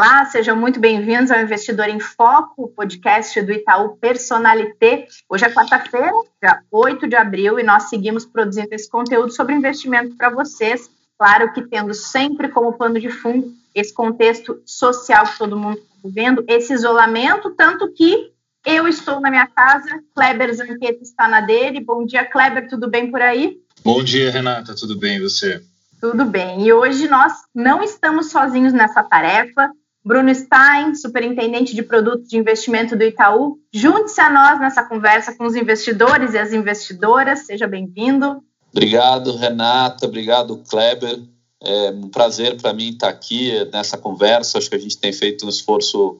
Olá, sejam muito bem-vindos ao Investidor em Foco, podcast do Itaú Personalité. Hoje é quarta-feira, dia 8 de abril, e nós seguimos produzindo esse conteúdo sobre investimento para vocês. Claro que tendo sempre como pano de fundo esse contexto social que todo mundo está vivendo, esse isolamento, tanto que eu estou na minha casa, Kleber Zanqueta está na dele. Bom dia, Kleber, tudo bem por aí? Bom dia, Renata, tudo bem e você? Tudo bem. E hoje nós não estamos sozinhos nessa tarefa. Bruno Stein, superintendente de produtos de investimento do Itaú, junte-se a nós nessa conversa com os investidores e as investidoras. Seja bem-vindo. Obrigado, Renata. Obrigado, Kleber. É um prazer para mim estar aqui nessa conversa. Acho que a gente tem feito um esforço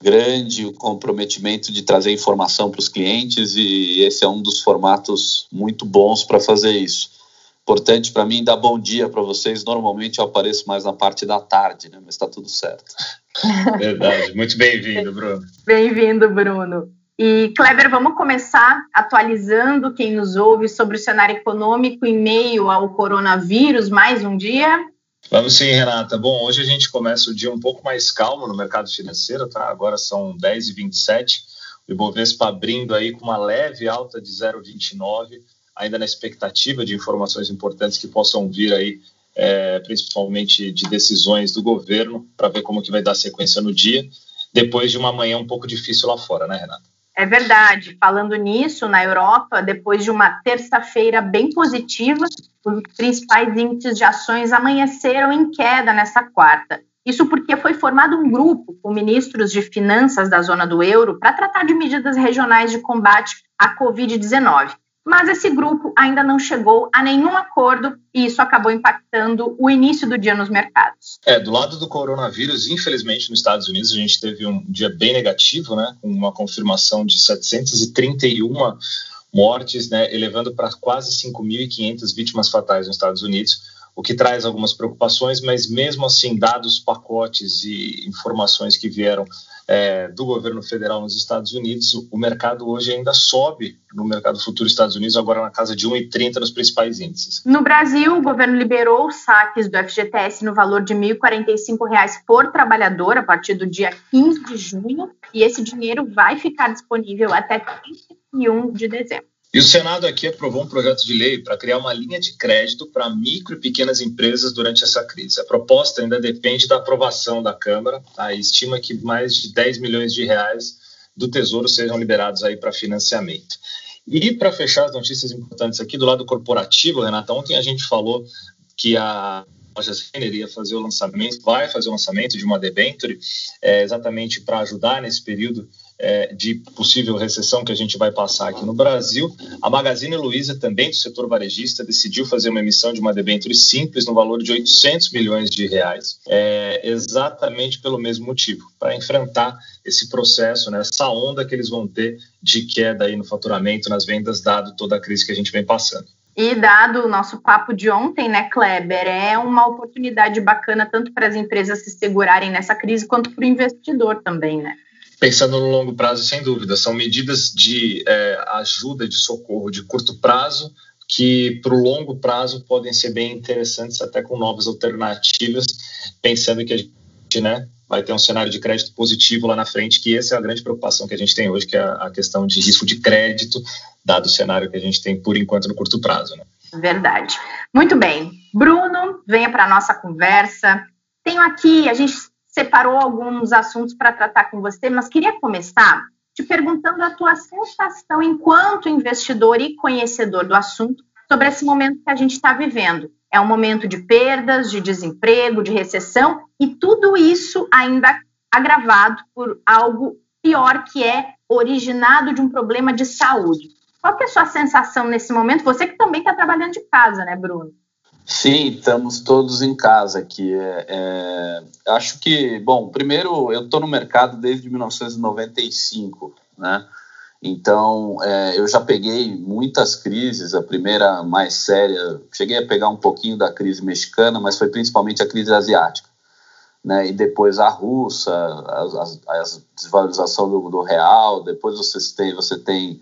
grande, o comprometimento de trazer informação para os clientes e esse é um dos formatos muito bons para fazer isso importante para mim dar bom dia para vocês. Normalmente eu apareço mais na parte da tarde, né? Mas está tudo certo. Verdade. Muito bem-vindo, Bruno. Bem-vindo, Bruno. E, Kleber, vamos começar atualizando quem nos ouve sobre o cenário econômico em meio ao coronavírus, mais um dia? Vamos sim, Renata. Bom, hoje a gente começa o dia um pouco mais calmo no mercado financeiro, tá? Agora são 10h27, o Ibovespa abrindo aí com uma leve alta de 0,29, ainda na expectativa de informações importantes que possam vir aí, é, principalmente de decisões do governo, para ver como que vai dar sequência no dia, depois de uma manhã um pouco difícil lá fora, né, Renata? É verdade. Falando nisso, na Europa, depois de uma terça-feira bem positiva, os principais índices de ações amanheceram em queda nessa quarta. Isso porque foi formado um grupo com ministros de finanças da zona do euro para tratar de medidas regionais de combate à Covid-19 mas esse grupo ainda não chegou a nenhum acordo e isso acabou impactando o início do dia nos mercados. É, do lado do coronavírus, infelizmente nos Estados Unidos a gente teve um dia bem negativo, né, com uma confirmação de 731 mortes, né, elevando para quase 5.500 vítimas fatais nos Estados Unidos, o que traz algumas preocupações, mas mesmo assim, dados os pacotes e informações que vieram é, do governo federal nos Estados Unidos, o mercado hoje ainda sobe no mercado futuro Estados Unidos, agora na casa de 1,30 nos principais índices. No Brasil, o governo liberou os saques do FGTS no valor de R$ 1.045 por trabalhador a partir do dia 15 de junho, e esse dinheiro vai ficar disponível até 31 de dezembro. E o Senado aqui aprovou um projeto de lei para criar uma linha de crédito para micro e pequenas empresas durante essa crise. A proposta ainda depende da aprovação da Câmara. Tá? Estima que mais de 10 milhões de reais do Tesouro sejam liberados aí para financiamento. E para fechar as notícias importantes aqui do lado corporativo, Renata, ontem a gente falou que a loja Renner ia fazer o lançamento, vai fazer o lançamento de uma debenture, é, exatamente para ajudar nesse período é, de possível recessão que a gente vai passar aqui no Brasil. A Magazine Luiza, também do setor varejista, decidiu fazer uma emissão de uma debênture simples no valor de 800 milhões de reais, é, exatamente pelo mesmo motivo, para enfrentar esse processo, né, essa onda que eles vão ter de queda aí no faturamento, nas vendas, dado toda a crise que a gente vem passando. E dado o nosso papo de ontem, né, Kleber, é uma oportunidade bacana tanto para as empresas se segurarem nessa crise quanto para o investidor também, né? Pensando no longo prazo, sem dúvida, são medidas de é, ajuda, de socorro de curto prazo, que para o longo prazo podem ser bem interessantes, até com novas alternativas, pensando que a gente né, vai ter um cenário de crédito positivo lá na frente, que essa é a grande preocupação que a gente tem hoje, que é a questão de risco de crédito, dado o cenário que a gente tem por enquanto no curto prazo. Né? Verdade. Muito bem. Bruno, venha para a nossa conversa. Tenho aqui, a gente separou alguns assuntos para tratar com você, mas queria começar te perguntando a tua sensação enquanto investidor e conhecedor do assunto sobre esse momento que a gente está vivendo. É um momento de perdas, de desemprego, de recessão e tudo isso ainda agravado por algo pior que é originado de um problema de saúde. Qual que é a sua sensação nesse momento? Você que também está trabalhando de casa, né, Bruno? Sim, estamos todos em casa aqui. É, é, acho que, bom, primeiro, eu estou no mercado desde 1995, né? Então, é, eu já peguei muitas crises. A primeira mais séria, cheguei a pegar um pouquinho da crise mexicana, mas foi principalmente a crise asiática. Né? E depois a russa, a, desvalorização do, do, real. Depois você tem, você tem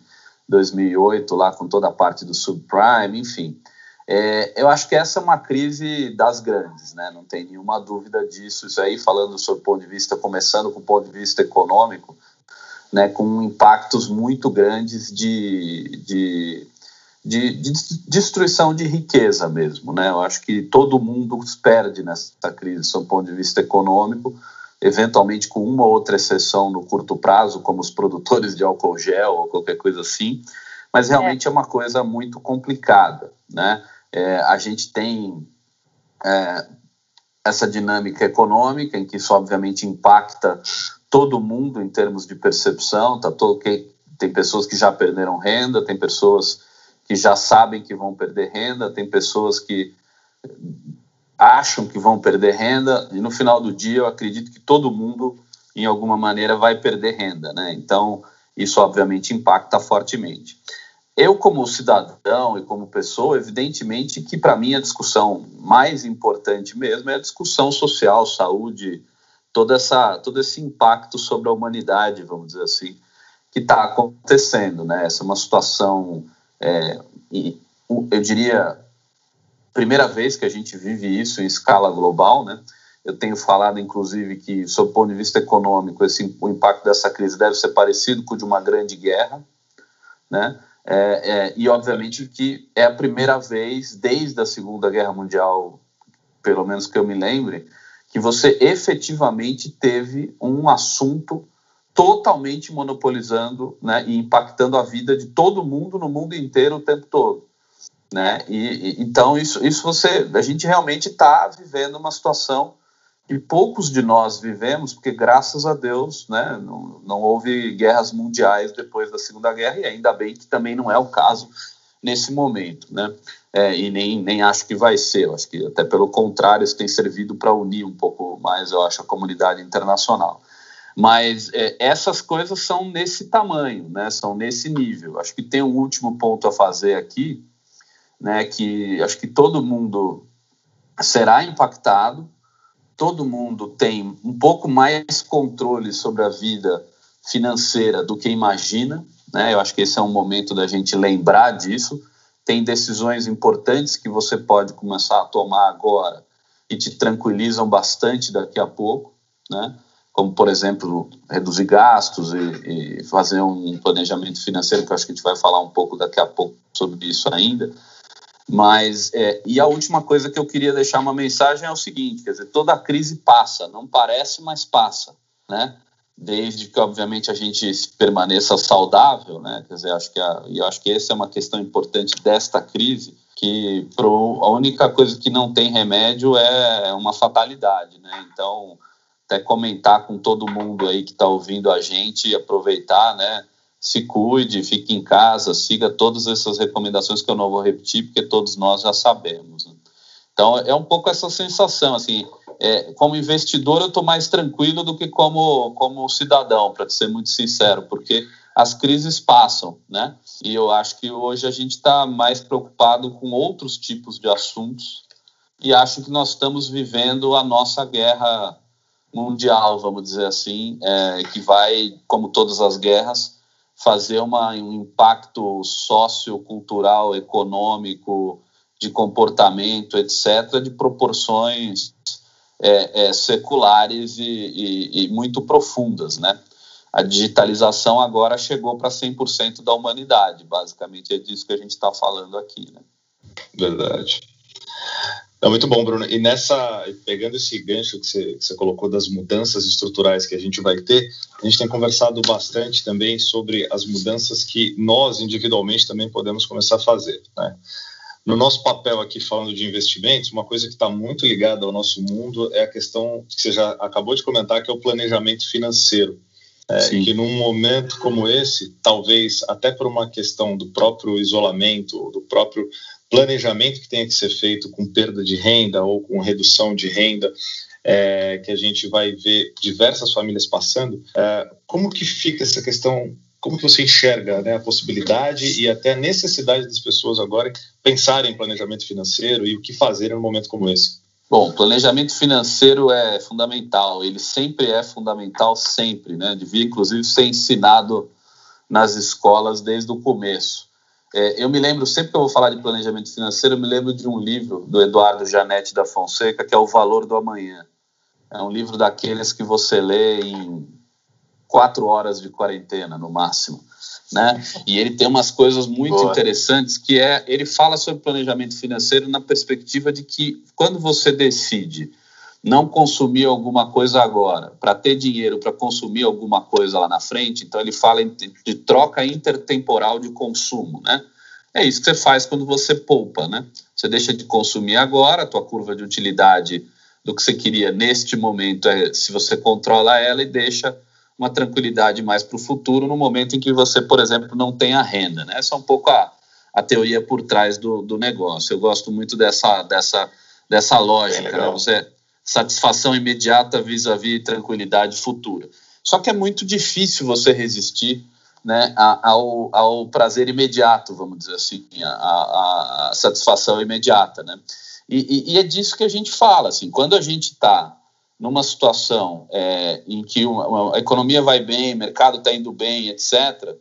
2008 lá com toda a parte do subprime, enfim. É, eu acho que essa é uma crise das grandes, né? não tem nenhuma dúvida disso. Isso aí, falando sobre o ponto de vista, começando com o ponto de vista econômico, né, com impactos muito grandes de, de, de, de, destruição de riqueza mesmo. Né? Eu acho que todo mundo perde nessa crise, sob o ponto de vista econômico, eventualmente com uma ou outra exceção no curto prazo, como os produtores de álcool gel ou qualquer coisa assim, mas realmente é, é uma coisa muito complicada. Né? É, a gente tem é, essa dinâmica econômica, em que isso obviamente impacta todo mundo em termos de percepção, tá todo, que, tem pessoas que já perderam renda, tem pessoas que já sabem que vão perder renda, tem pessoas que acham que vão perder renda, e no final do dia eu acredito que todo mundo, em alguma maneira, vai perder renda, né? Então, isso obviamente impacta fortemente. Eu, como cidadão e como pessoa, evidentemente que para mim a discussão mais importante mesmo é a discussão social, saúde, toda essa, todo esse impacto sobre a humanidade, vamos dizer assim, que está acontecendo. Né? Essa é uma situação, é, eu diria, primeira vez que a gente vive isso em escala global. Né? Eu tenho falado, inclusive, que, sob o ponto de vista econômico, esse, o impacto dessa crise deve ser parecido com o de uma grande guerra. Né? É, é, e obviamente que é a primeira vez desde a Segunda Guerra Mundial, pelo menos que eu me lembre, que você efetivamente teve um assunto totalmente monopolizando né, e impactando a vida de todo mundo no mundo inteiro o tempo todo. Né? E, e então isso, isso você, a gente realmente está vivendo uma situação que poucos de nós vivemos, porque graças a Deus, né, não, não houve guerras mundiais depois da Segunda Guerra, e ainda bem que também não é o caso nesse momento, né, é, e nem, nem acho que vai ser, eu acho que até pelo contrário, isso tem servido para unir um pouco mais, eu acho, a comunidade internacional. Mas é, essas coisas são nesse tamanho, né, são nesse nível. Acho que tem um último ponto a fazer aqui, né, que acho que todo mundo será impactado, todo mundo tem um pouco mais controle sobre a vida financeira do que imagina. Né? Eu acho que esse é um momento da gente lembrar disso. Tem decisões importantes que você pode começar a tomar agora e te tranquilizam bastante daqui a pouco, né? como, por exemplo, reduzir gastos e, e fazer um planejamento financeiro, que eu acho que a gente vai falar um pouco daqui a pouco sobre isso ainda. Mas, é, e a última coisa que eu queria deixar uma mensagem é o seguinte, quer dizer, toda crise passa, não parece, mas passa, né? Desde que, obviamente, a gente permaneça saudável, né? Quer dizer, acho que a, e acho que essa é uma questão importante desta crise, que pro, a única coisa que não tem remédio é uma fatalidade, né? Então, até comentar com todo mundo aí que está ouvindo a gente e aproveitar, né? Se cuide, fique em casa, siga todas essas recomendações que eu não vou repetir, porque todos nós já sabemos. Né? Então, é um pouco essa sensação, assim, é, como investidor eu estou mais tranquilo do que como, como cidadão, para ser muito sincero, porque as crises passam, né? E eu acho que hoje a gente está mais preocupado com outros tipos de assuntos e acho que nós estamos vivendo a nossa guerra mundial, vamos dizer assim, é, que vai, como todas as guerras, fazer uma, um impacto sociocultural, econômico, de comportamento, etc., de proporções é, é, seculares e, e, e, muito profundas, né? A digitalização agora chegou para 100% da humanidade, basicamente é disso que a gente está falando aqui, né? Verdade. É muito bom, Bruno. E nessa, pegando esse gancho que você, que você, colocou das mudanças estruturais que a gente vai ter, a gente tem conversado bastante também sobre as mudanças que nós individualmente também podemos começar a fazer. Né? No nosso papel aqui falando de investimentos, uma coisa que está muito ligada ao nosso mundo é a questão que você já acabou de comentar, que é o planejamento financeiro. É, que num momento como esse, talvez até por uma questão do próprio isolamento, do próprio planejamento que tenha que ser feito com perda de renda ou com redução de renda, é, que a gente vai ver diversas famílias passando, é, como que fica essa questão? Como que você enxerga né, a possibilidade e até a necessidade das pessoas agora pensarem em planejamento financeiro e o que fazer em um momento como esse? Bom, planejamento financeiro é fundamental, ele sempre é fundamental, sempre, né? Devia, inclusive, ser ensinado nas escolas desde o começo. É, eu me lembro, sempre que eu vou falar de planejamento financeiro, eu me lembro de um livro do Eduardo Janete da Fonseca, que é O Valor do Amanhã. É um livro daqueles que você lê em quatro horas de quarentena, no máximo. Né? E ele tem umas coisas muito Boa. interessantes que é, ele fala sobre planejamento financeiro na perspectiva de que quando você decide não consumir alguma coisa agora, para ter dinheiro para consumir alguma coisa lá na frente, então ele fala de troca intertemporal de consumo, né? É isso que você faz quando você poupa, né? Você deixa de consumir agora, a tua curva de utilidade do que você queria neste momento é se você controla ela e deixa uma tranquilidade mais para o futuro no momento em que você, por exemplo, não tem a renda, né? Essa é um pouco a, a teoria por trás do, do negócio. Eu gosto muito dessa, dessa, dessa lógica, né? Você satisfação imediata vis-à-vis -vis tranquilidade futura. Só que é muito difícil você resistir né, ao, ao prazer imediato, vamos dizer assim, a, a, satisfação imediata. Né? E, e, e, é disso que a gente fala. Assim, quando a gente está numa situação é, em que uma, uma, a economia vai bem, o mercado está indo bem, etc.,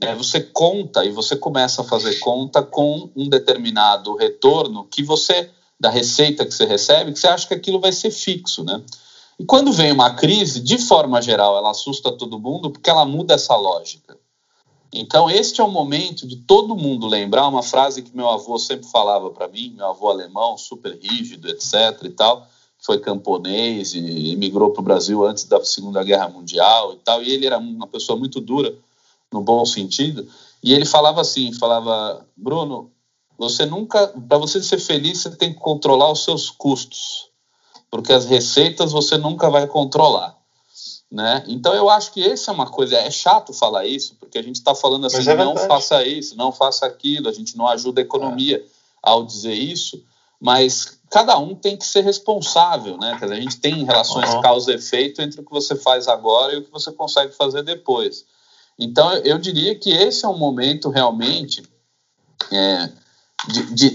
né, você conta e você começa a fazer conta com um determinado retorno que você da receita que você recebe, que você acha que aquilo vai ser fixo, né? E quando vem uma crise, de forma geral, ela assusta todo mundo porque ela muda essa lógica. Então, este é o momento de todo mundo lembrar uma frase que meu avô sempre falava para mim, meu avô alemão, super rígido, etc. e tal, foi camponês e emigrou para o Brasil antes da Segunda Guerra Mundial e tal, e ele era uma pessoa muito dura, no bom sentido, e ele falava assim, falava, Bruno, você nunca, para você ser feliz, você tem que controlar os seus custos, porque as receitas você nunca vai controlar, né? Então eu acho que essa é uma coisa, é chato falar isso, porque a gente está falando assim, é não faça isso, não faça aquilo, a gente não ajuda a economia é. ao dizer isso, mas cada um tem que ser responsável, né? Dizer, a gente tem relações uhum. causa e efeito entre o que você faz agora e o que você consegue fazer depois. Então eu diria que esse é um momento realmente é, de, de,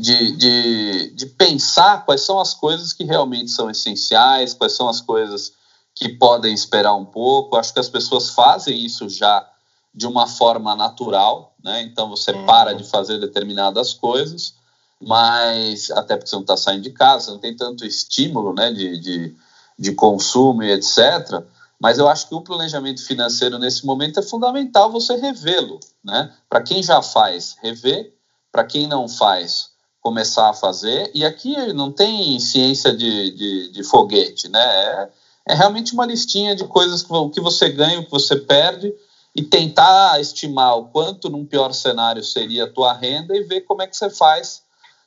de, de, de pensar quais são as coisas que realmente são essenciais, quais são as coisas que podem esperar um pouco. Acho que as pessoas fazem isso já de uma forma natural, né? Então você uhum. para de fazer determinadas coisas, mas até porque você não está saindo de casa, não tem tanto estímulo, né? De, de, de consumo e etc. Mas eu acho que o planejamento financeiro nesse momento é fundamental você revê-lo, né? Para quem já faz, rever para quem não faz, começar a fazer. E aqui não tem ciência de, de, de foguete, né? É, é, realmente uma listinha de coisas que, o que você ganha, o que você perde, e tentar estimar o quanto, num pior cenário, seria a tua renda e ver como é que você faz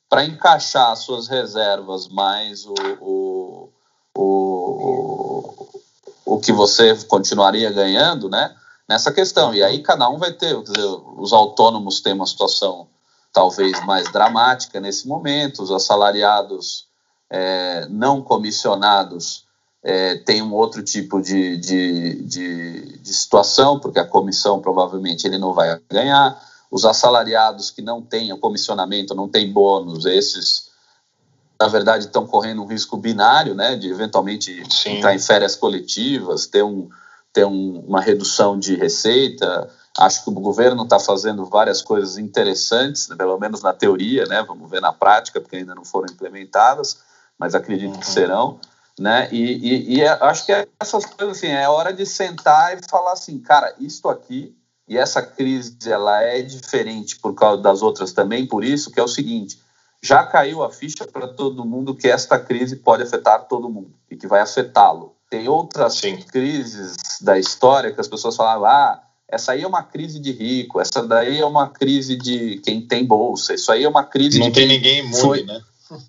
para encaixar as suas reservas mais o, o, o, o que você continuaria ganhando, né? Nessa questão. E aí cada um vai ter, dizer, os autônomos têm uma situação talvez mais dramática nesse momento. Os assalariados é, não comissionados é, têm um outro tipo de, de, de, de, situação, porque a comissão provavelmente ele não vai ganhar. Os assalariados que não têm comissionamento, não têm bônus, esses, na verdade, estão correndo um risco binário, né, de eventualmente Sim. entrar em férias coletivas, ter, um, ter um, uma redução de receita Acho que o governo está fazendo várias coisas interessantes, pelo menos na teoria, né? Vamos ver na prática, porque ainda não foram implementadas, mas acredito uhum. que serão, né? E, e, e, é, acho que é essas coisas assim, é hora de sentar e falar assim, cara, isto aqui e essa crise ela é diferente por causa das outras também, por isso que é o seguinte, já caiu a ficha para todo mundo que esta crise pode afetar todo mundo e que vai afetá-lo. Tem outras Sim. crises da história que as pessoas falavam, ah, essa aí é uma crise de rico, essa daí é uma crise de quem tem bolsa, isso aí é uma crise não de tem ninguém imune, foi, né?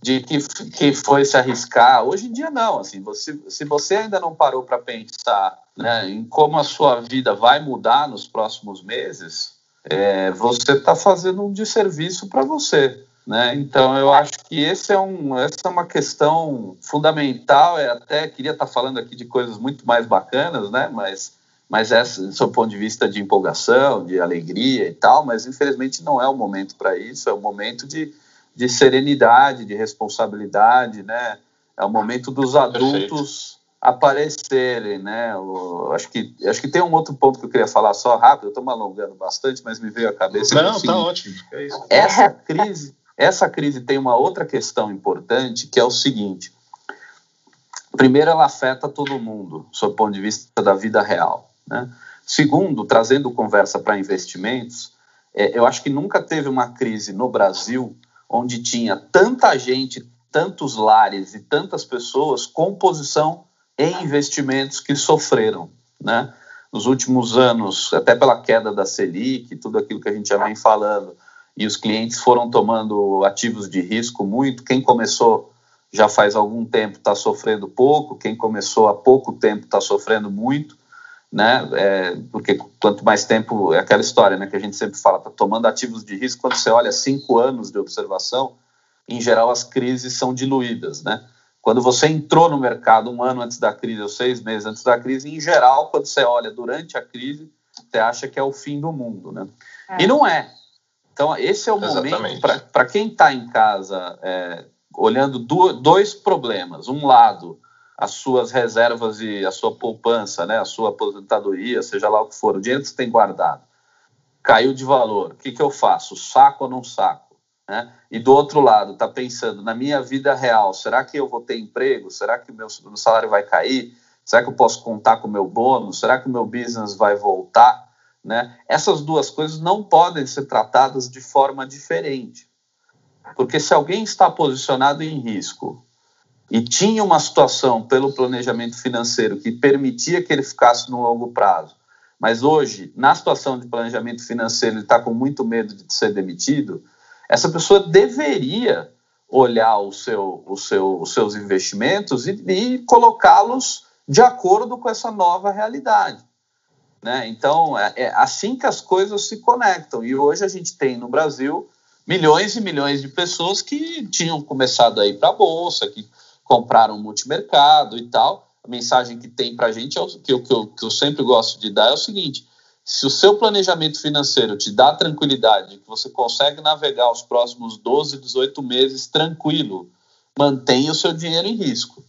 De que, que foi se arriscar. Hoje em dia não, assim, você, se você ainda não parou para pensar né, em como a sua vida vai mudar nos próximos meses, é, você está fazendo um desserviço para você. Né? Então, eu acho que esse é um, essa é uma questão fundamental. Eu até queria estar falando aqui de coisas muito mais bacanas, né? mas, mas essa, do seu ponto de vista de empolgação, de alegria e tal, mas infelizmente não é o momento para isso, é o momento de, de serenidade, de responsabilidade, né? é o momento dos adultos aparecerem, né? Eu, acho que acho que tem um outro ponto que eu queria falar só rápido. Eu estou me alongando bastante, mas me veio à cabeça. Não, está ótimo. É essa crise essa crise tem uma outra questão importante, que é o seguinte: primeiro, ela afeta todo mundo, sob o ponto de vista da vida real. Né? Segundo, trazendo conversa para investimentos, é, eu acho que nunca teve uma crise no Brasil onde tinha tanta gente, tantos lares e tantas pessoas com posição em investimentos que sofreram. Né? Nos últimos anos, até pela queda da Selic, tudo aquilo que a gente já vem falando, e os clientes foram tomando ativos de risco muito. Quem começou já faz algum tempo está sofrendo pouco, quem começou há pouco tempo está sofrendo muito, né? É, porque quanto mais tempo é aquela história, né? Que a gente sempre fala, está tomando ativos de risco. Quando você olha cinco anos de observação, em geral as crises são diluídas, né? Quando você entrou no mercado um ano antes da crise ou seis meses antes da crise, em geral, quando você olha durante a crise, você acha que é o fim do mundo, né? É. E não é. Então, esse é o Exatamente. momento para quem está em casa é, olhando do, dois problemas. Um lado, as suas reservas e a sua poupança, né, a sua aposentadoria, seja lá o que for, o dinheiro que você tem guardado, caiu de valor. O que, que eu faço? Saco ou não saco? Né? E do outro lado, está pensando na minha vida real: será que eu vou ter emprego? Será que o meu, salário vai cair? Será que eu posso contar com o meu bônus? Será que o meu business vai voltar? Né? Essas duas coisas não podem ser tratadas de forma diferente. Porque se alguém está posicionado em risco e tinha uma situação pelo planejamento financeiro que permitia que ele ficasse no longo prazo, mas hoje, na situação de planejamento financeiro, ele está com muito medo de ser demitido, essa pessoa deveria olhar o seu, o seu, os seus investimentos e, e colocá-los de acordo com essa nova realidade. Né? Então, é, é assim que as coisas se conectam. E hoje a gente tem no Brasil milhões e milhões de pessoas que tinham começado a ir para a Bolsa, que compraram multimercado e tal. A mensagem que tem para a gente, é que, eu, que, eu, que eu sempre gosto de dar, é o seguinte: se o seu planejamento financeiro te dá tranquilidade, que você consegue navegar os próximos 12, 18 meses tranquilo, mantenha o seu dinheiro em risco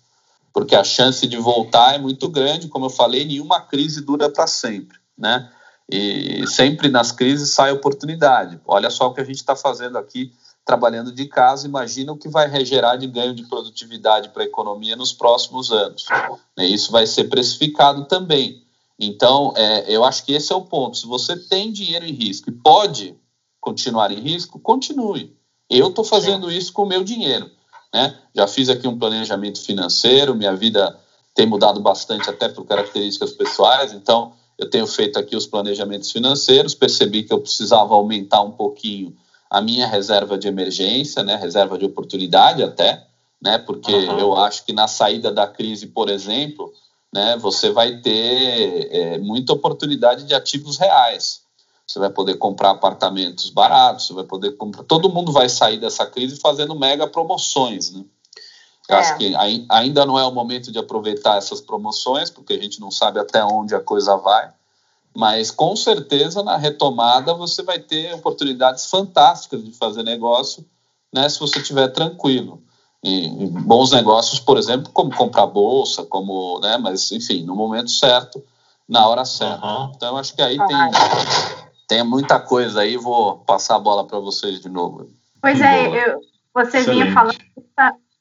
porque a chance de voltar é muito grande. Como eu falei, nenhuma crise dura para sempre, né? E sempre nas crises sai oportunidade. Olha só o que a gente está fazendo aqui, trabalhando de casa. Imagina o que vai regerar de ganho de produtividade para a economia nos próximos anos. Né? Isso vai ser precificado também. Então, é, eu acho que esse é o ponto. Se você tem dinheiro em risco e pode continuar em risco, continue. Eu estou fazendo isso com o meu dinheiro. Né? Já fiz aqui um planejamento financeiro, minha vida tem mudado bastante até por características pessoais, então eu tenho feito aqui os planejamentos financeiros, percebi que eu precisava aumentar um pouquinho a minha reserva de emergência, né, reserva de oportunidade até, né, porque uhum. eu acho que na saída da crise, por exemplo, né, você vai ter é, muita oportunidade de ativos reais você vai poder comprar apartamentos baratos, você vai poder comprar. Todo mundo vai sair dessa crise fazendo mega promoções, né? É. acho que ainda não é o momento de aproveitar essas promoções, porque a gente não sabe até onde a coisa vai, mas com certeza na retomada você vai ter oportunidades fantásticas de fazer negócio, né, se você estiver tranquilo. E, e bons negócios, por exemplo, como comprar bolsa, como, né, mas enfim, no momento certo, na hora certa. Uhum. Então, acho que aí tem, tem muita coisa aí, vou passar a bola para vocês de novo. Pois é, eu, você Excelente. vinha falando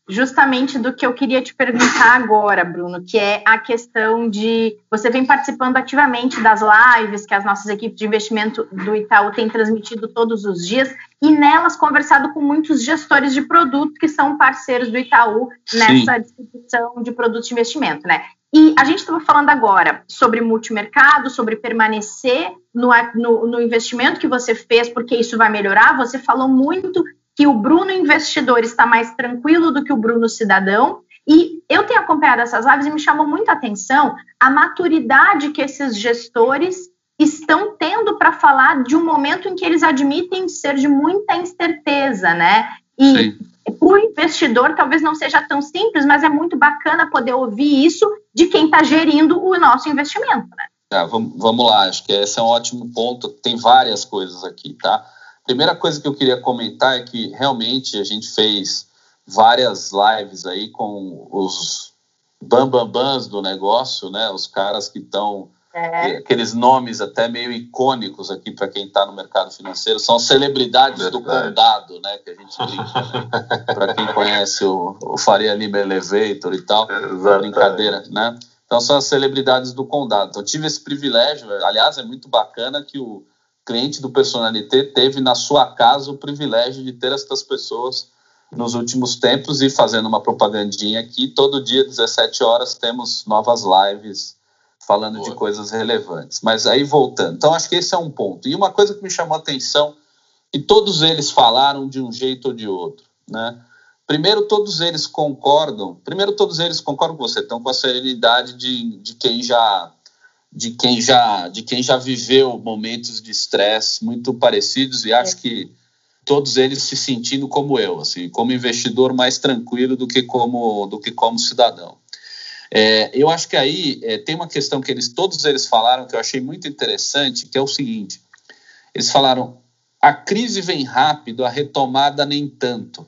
justamente do que eu queria te perguntar agora, Bruno, que é a questão de você vem participando ativamente das lives que as nossas equipes de investimento do Itaú têm transmitido todos os dias e nelas conversado com muitos gestores de produto que são parceiros do Itaú nessa Sim. distribuição de produtos de investimento, né? E a gente estava falando agora sobre multimercado, sobre permanecer no, no, no, investimento que você fez, porque isso vai melhorar. Você falou muito que o Bruno investidor está mais tranquilo do que o Bruno cidadão. E eu tenho acompanhado essas lives e me chamou muito a atenção a maturidade que esses gestores estão tendo para falar de um momento em que eles admitem ser de muita incerteza, né? E para o investidor talvez não seja tão simples, mas é muito bacana poder ouvir isso de quem está gerindo o nosso investimento, né? É, vamos, vamos lá, acho que esse é um ótimo ponto. Tem várias coisas aqui, tá? Primeira coisa que eu queria comentar é que realmente a gente fez várias lives aí com os bambambans do negócio, né? Os caras que estão é. aqueles nomes até meio icônicos aqui para quem está no mercado financeiro são celebridades Verdade. do condado, né? Que a gente brinca, né? para quem conhece o, o, Faria Lima Elevator e tal, brincadeira, né? Então são as celebridades do condado. Então tive esse privilégio, aliás é muito bacana que o cliente do Personalité teve na sua casa o privilégio de ter essas pessoas nos últimos tempos e fazendo uma propagandinha aqui. Todo dia, 17 horas, temos novas lives falando Boa. de coisas relevantes. Mas aí voltando. Então, acho que esse é um ponto. E uma coisa que me chamou a atenção, e todos eles falaram de um jeito ou de outro, né? Primeiro, todos eles concordam. Primeiro, todos eles concordam com você, estão com a serenidade de, de quem já de quem já de quem já viveu momentos de estresse muito parecidos e acho é. que todos eles se sentindo como eu, assim, como investidor mais tranquilo do que como do que como cidadão. É, eu acho que aí é, tem uma questão que eles todos eles falaram que eu achei muito interessante, que é o seguinte: eles falaram a crise vem rápido, a retomada nem tanto.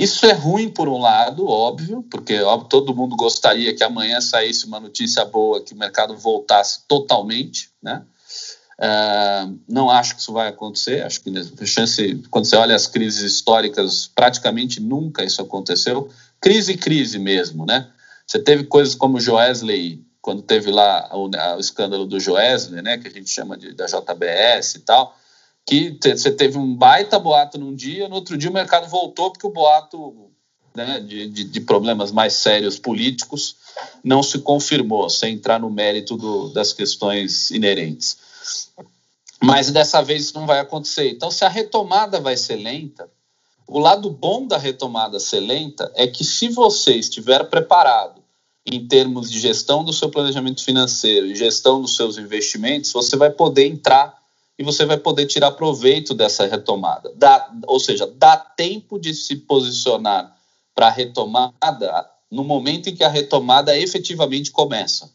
Isso é ruim por um lado, óbvio, porque óbvio, todo mundo gostaria que amanhã saísse uma notícia boa, que o mercado voltasse totalmente, né? Uh, não acho que isso vai acontecer. Acho que a chance, quando você olha as crises históricas, praticamente nunca isso aconteceu. Crise, crise mesmo, né? Você teve coisas como o Joesley, quando teve lá o, o escândalo do Joesley, né? Que a gente chama de, da JBS e tal que você teve um baita boato num dia, no outro dia o mercado voltou porque o boato né, de, de, de, problemas mais sérios políticos não se confirmou, sem entrar no mérito do, das questões inerentes. Mas dessa vez isso não vai acontecer. Então, se a retomada vai ser lenta, o lado bom da retomada ser lenta é que se você estiver preparado em termos de gestão do seu planejamento financeiro e gestão dos seus investimentos, você vai poder entrar e você vai poder tirar proveito dessa retomada. Dá, ou seja, dá tempo de se posicionar para a retomada no momento em que a retomada efetivamente começa.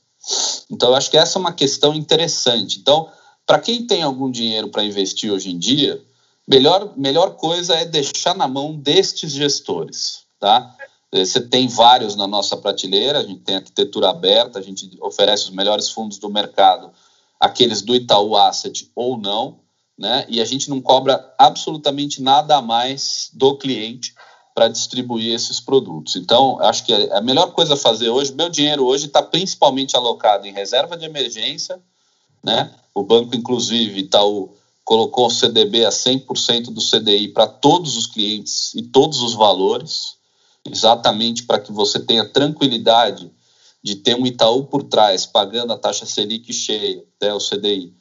Então, eu acho que essa é uma questão interessante. Então, para quem tem algum dinheiro para investir hoje em dia, melhor, melhor coisa é deixar na mão destes gestores, tá? Você tem vários na nossa prateleira, a gente tem arquitetura aberta, a gente oferece os melhores fundos do mercado aqueles do Itaú Asset ou não, né? E a gente não cobra absolutamente nada a mais do cliente para distribuir esses produtos. Então, acho que a melhor coisa a fazer hoje, meu dinheiro hoje está principalmente alocado em reserva de emergência, né? O banco, inclusive, Itaú colocou o CDB a 100% do CDI para todos os clientes e todos os valores, exatamente para que você tenha tranquilidade de ter um Itaú por trás, pagando a taxa Selic cheia, até o CDI,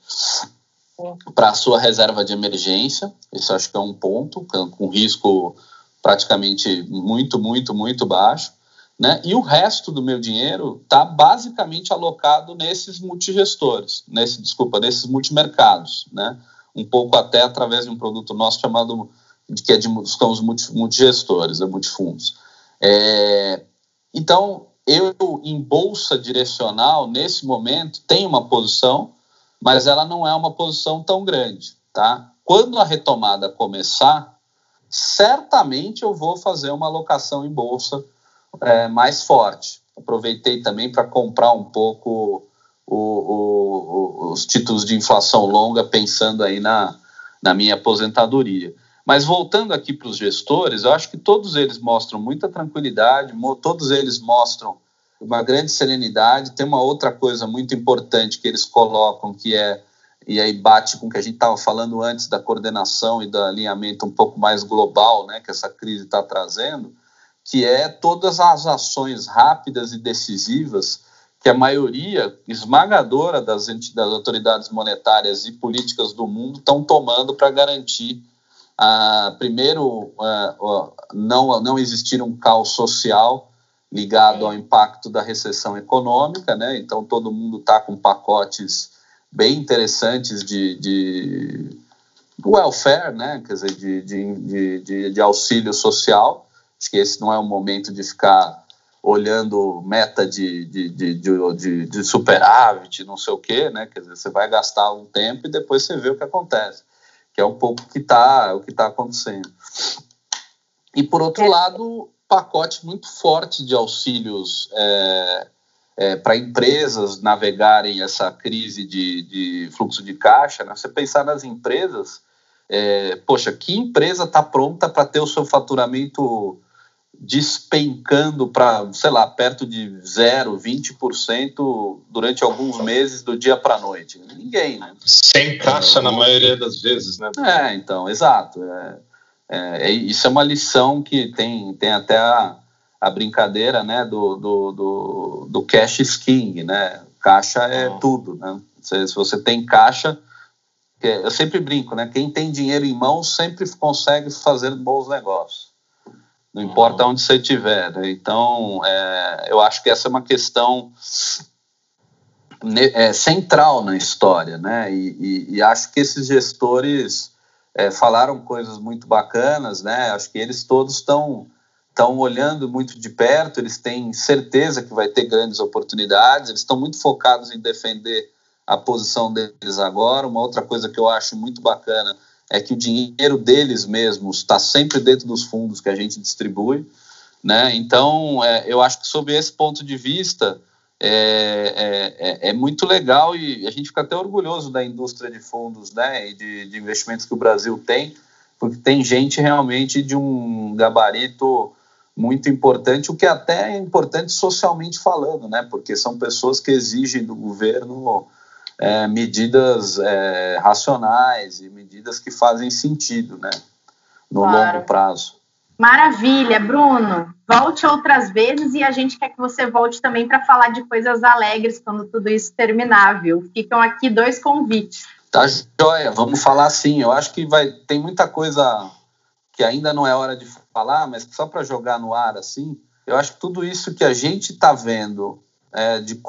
para a sua reserva de emergência, isso acho que é um ponto, com risco praticamente muito, muito, muito baixo, né? E o resto do meu dinheiro está basicamente alocado nesses multigestores, nesse, desculpa, nesses multimercados, né? Um pouco até através de um produto nosso chamado que é de são os multigestores, né? multifundos. É, então, eu, em bolsa direcional, nesse momento, tenho uma posição, mas ela não é uma posição tão grande, tá? Quando a retomada começar, certamente eu vou fazer uma alocação em bolsa é, mais forte. Aproveitei também para comprar um pouco o, o, os títulos de inflação longa, pensando aí na, na minha aposentadoria. Mas voltando aqui para os gestores, eu acho que todos eles mostram muita tranquilidade, todos eles mostram uma grande serenidade. Tem uma outra coisa muito importante que eles colocam, que é, e aí bate com o que a gente estava falando antes da coordenação e do alinhamento um pouco mais global né, que essa crise está trazendo, que é todas as ações rápidas e decisivas que a maioria esmagadora das, das autoridades monetárias e políticas do mundo estão tomando para garantir ah, primeiro, ah, não, não existir um caos social ligado ao impacto da recessão econômica, né? Então todo mundo está com pacotes bem interessantes de, de, welfare, né? Quer dizer, de, de, de, de, auxílio social. Acho que esse não é o momento de ficar olhando meta de, de, de, de, de superávit, não sei o quê, né? Quer dizer, você vai gastar um tempo e depois você vê o que acontece, que é um pouco que tá, o que está acontecendo. E por outro é. lado, pacote muito forte de auxílios é, é, para empresas navegarem essa crise de, de, fluxo de caixa. Né? Você pensar nas empresas, é, poxa, que empresa está pronta para ter o seu faturamento despencando para, sei lá, perto de 0, 20% durante alguns meses do dia para a noite? Ninguém, né? Sem caixa na maioria das vezes, né? É, então, exato. É, é, é, isso é uma lição que tem, tem até a, a brincadeira né, do, do, do, do cash is king, né? Caixa é oh. tudo, né? Se, se você tem caixa, eu sempre brinco, né? Quem tem dinheiro em mãos sempre consegue fazer bons negócios. Não importa onde você estiver. Né? Então, é, eu acho que essa é uma questão é, central na história, né? E, e, e, acho que esses gestores é, falaram coisas muito bacanas, né? Acho que eles todos estão estão olhando muito de perto, eles têm certeza que vai ter grandes oportunidades, eles estão muito focados em defender a posição deles agora. Uma outra coisa que eu acho muito bacana é que o dinheiro deles mesmos está sempre dentro dos fundos que a gente distribui, né? Então, é, eu acho que sob esse ponto de vista é, é, é, muito legal e a gente fica até orgulhoso da indústria de fundos, né? E de, de investimentos que o Brasil tem, porque tem gente realmente de um gabarito muito importante, o que até é importante socialmente falando, né? Porque são pessoas que exigem do governo é, medidas é, racionais e medidas que fazem sentido, né? No claro. longo prazo. Maravilha, Bruno. Volte outras vezes e a gente quer que você volte também para falar de coisas alegres quando tudo isso terminar, viu? Ficam aqui dois convites. Tá joia, vamos falar sim. Eu acho que vai tem muita coisa que ainda não é hora de falar, mas só para jogar no ar assim, eu acho que tudo isso que a gente está vendo é, de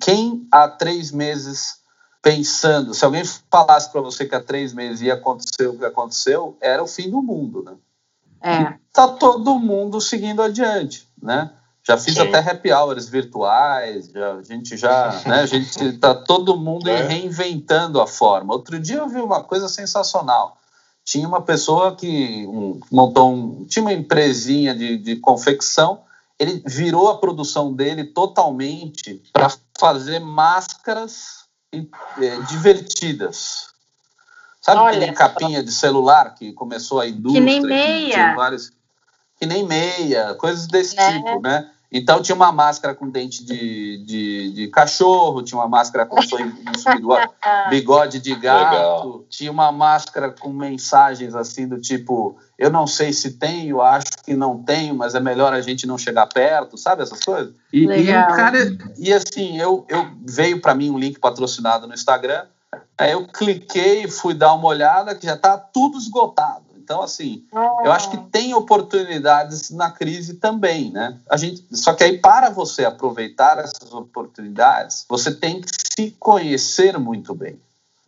quem há três meses pensando, se alguém falasse para você que há três meses ia acontecer o que aconteceu, era o fim do mundo, né? É. Tá todo mundo seguindo adiante, né? Já fiz Sim. até happy hours virtuais, já, a gente já, né, a gente tá todo mundo é. reinventando a forma. Outro dia eu vi uma coisa sensacional tinha uma pessoa que um, montou um, tinha uma empresinha de, de confecção, ele virou a produção dele totalmente para fazer máscaras é, divertidas. Sabe Olha, que capinha de celular que começou a indústria? Que nem meia. Que, vários, que nem meia, coisas desse é. tipo, né? Então tinha uma máscara com dente de, de, de cachorro, tinha uma máscara com bigode de gato, Legal. tinha uma máscara com mensagens assim do tipo eu não sei se tenho, acho que não tenho, mas é melhor a gente não chegar perto, sabe essas coisas? E, e cara, e assim, eu, eu veio para mim um link patrocinado no Instagram, aí eu cliquei, fui dar uma olhada que já está tudo esgotado. Então, assim, oh. eu acho que tem oportunidades na crise também, né? A gente, só que aí, para você aproveitar essas oportunidades, você tem que se conhecer muito bem.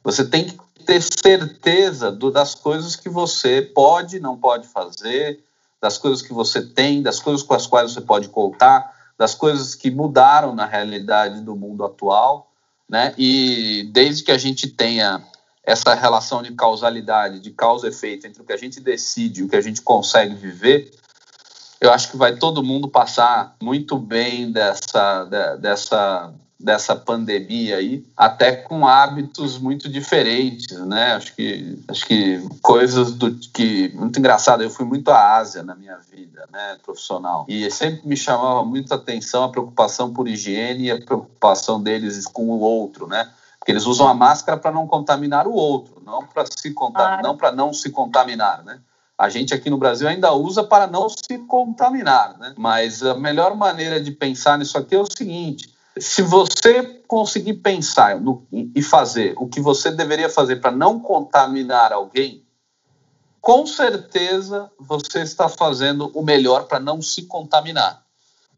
Você tem que ter certeza do, das coisas que você pode não pode fazer, das coisas que você tem, das coisas com as quais você pode contar, das coisas que mudaram na realidade do mundo atual, né? E desde que a gente tenha essa relação de causalidade, de causa e efeito entre o que a gente decide e o que a gente consegue viver, eu acho que vai todo mundo passar muito bem dessa, dessa, dessa pandemia aí, até com hábitos muito diferentes, né? Acho que, acho que coisas do que muito engraçado. Eu fui muito à Ásia na minha vida, né, profissional, e sempre me chamava muito a atenção a preocupação por higiene e a preocupação deles com o outro, né? Porque eles usam a máscara para não contaminar o outro, não para se contaminar, não para não se contaminar, né? A gente aqui no Brasil ainda usa para não se contaminar, né? Mas a melhor maneira de pensar nisso aqui é o seguinte: se você conseguir pensar no, e fazer o que você deveria fazer para não contaminar alguém, com certeza você está fazendo o melhor para não se contaminar.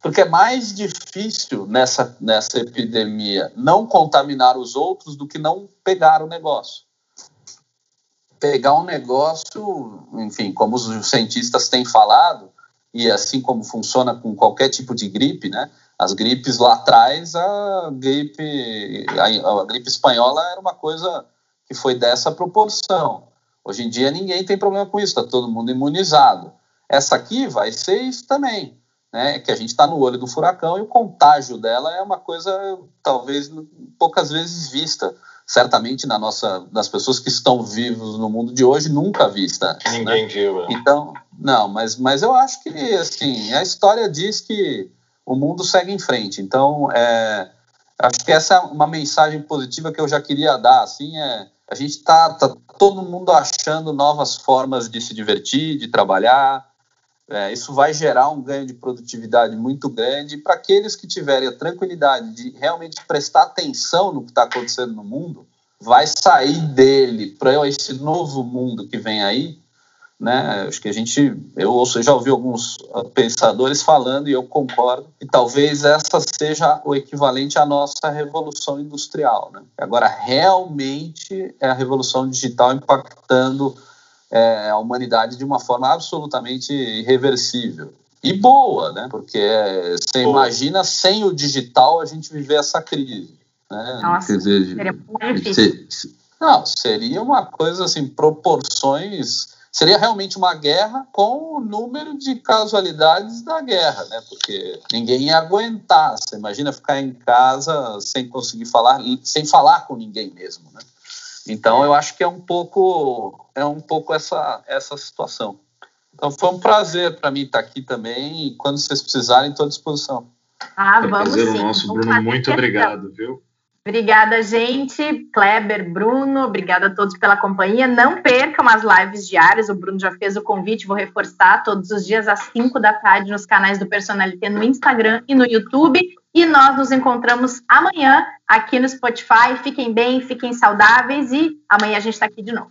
Porque é mais difícil nessa, nessa epidemia não contaminar os outros do que não pegar o negócio. pegar um negócio, enfim, como os cientistas têm falado, e assim como funciona com qualquer tipo de gripe, né? As gripes lá atrás, a gripe, a, a gripe espanhola era uma coisa que foi dessa proporção. Hoje em dia ninguém tem problema com isso, está todo mundo imunizado. Essa aqui vai ser isso também, né? Que a gente está no olho do furacão e o contágio dela é uma coisa talvez poucas vezes vista certamente na nossa, das pessoas que estão vivos no mundo de hoje, nunca vista. Né? Ninguém né? viu. É. Então, não, mas, mas eu acho que, assim, a história diz que o mundo segue em frente. Então, é, acho que essa é uma mensagem positiva que eu já queria dar, assim, é, a gente está tá todo mundo achando novas formas de se divertir, de trabalhar, é, isso vai gerar um ganho de produtividade muito grande. para aqueles que tiverem a tranquilidade de realmente prestar atenção no que está acontecendo no mundo, vai sair dele para esse novo mundo que vem aí. Né? Acho que a gente, eu ouço, já ouvi alguns pensadores falando e eu concordo que talvez essa seja o equivalente à nossa revolução industrial. Né? Agora, realmente é a revolução digital impactando é, a humanidade de uma forma absolutamente irreversível. E boa, né? Porque é, você boa. imagina sem o digital a gente viver essa crise. Né? Nossa, Quer dizer, seria muito difícil. Não, seria uma coisa assim, proporções. Seria realmente uma guerra com o número de casualidades da guerra, né? Porque ninguém ia aguentar. Você imagina ficar em casa sem conseguir falar, sem falar com ninguém mesmo, né? Então eu acho que é um pouco é um pouco essa essa situação. Então foi um prazer para mim estar aqui também e quando vocês precisarem estou à disposição. Ah, vamos prazer sim. nosso, Bruno. Muito obrigado, viu? Obrigada, gente. Kleber, Bruno, obrigada a todos pela companhia. Não percam as lives diárias. O Bruno já fez o convite, vou reforçar todos os dias às 5 da tarde nos canais do Personalité no Instagram e no YouTube. E nós nos encontramos amanhã aqui no Spotify. Fiquem bem, fiquem saudáveis e amanhã a gente está aqui de novo.